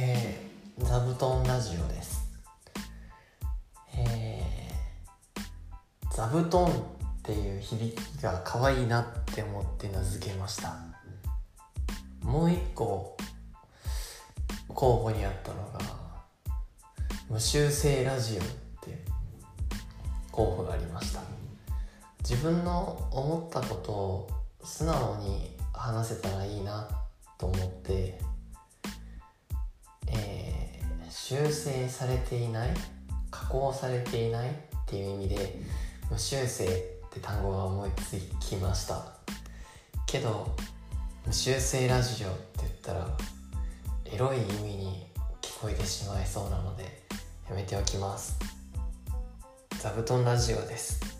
えー、座布団ラジオです。えー、座布団っていう響きが可愛いなって思って名付けました。もう一個候補にあったのが無修正ラジオって候補がありました。自分の思ったことを素直に話せたらいいなと思って修正されていない？加工されていないっていう意味で無修正って単語が思いつきました。けど無修正ラジオって言ったらエロい意味に聞こえてしまいそうなのでやめておきます。座布団ラジオです。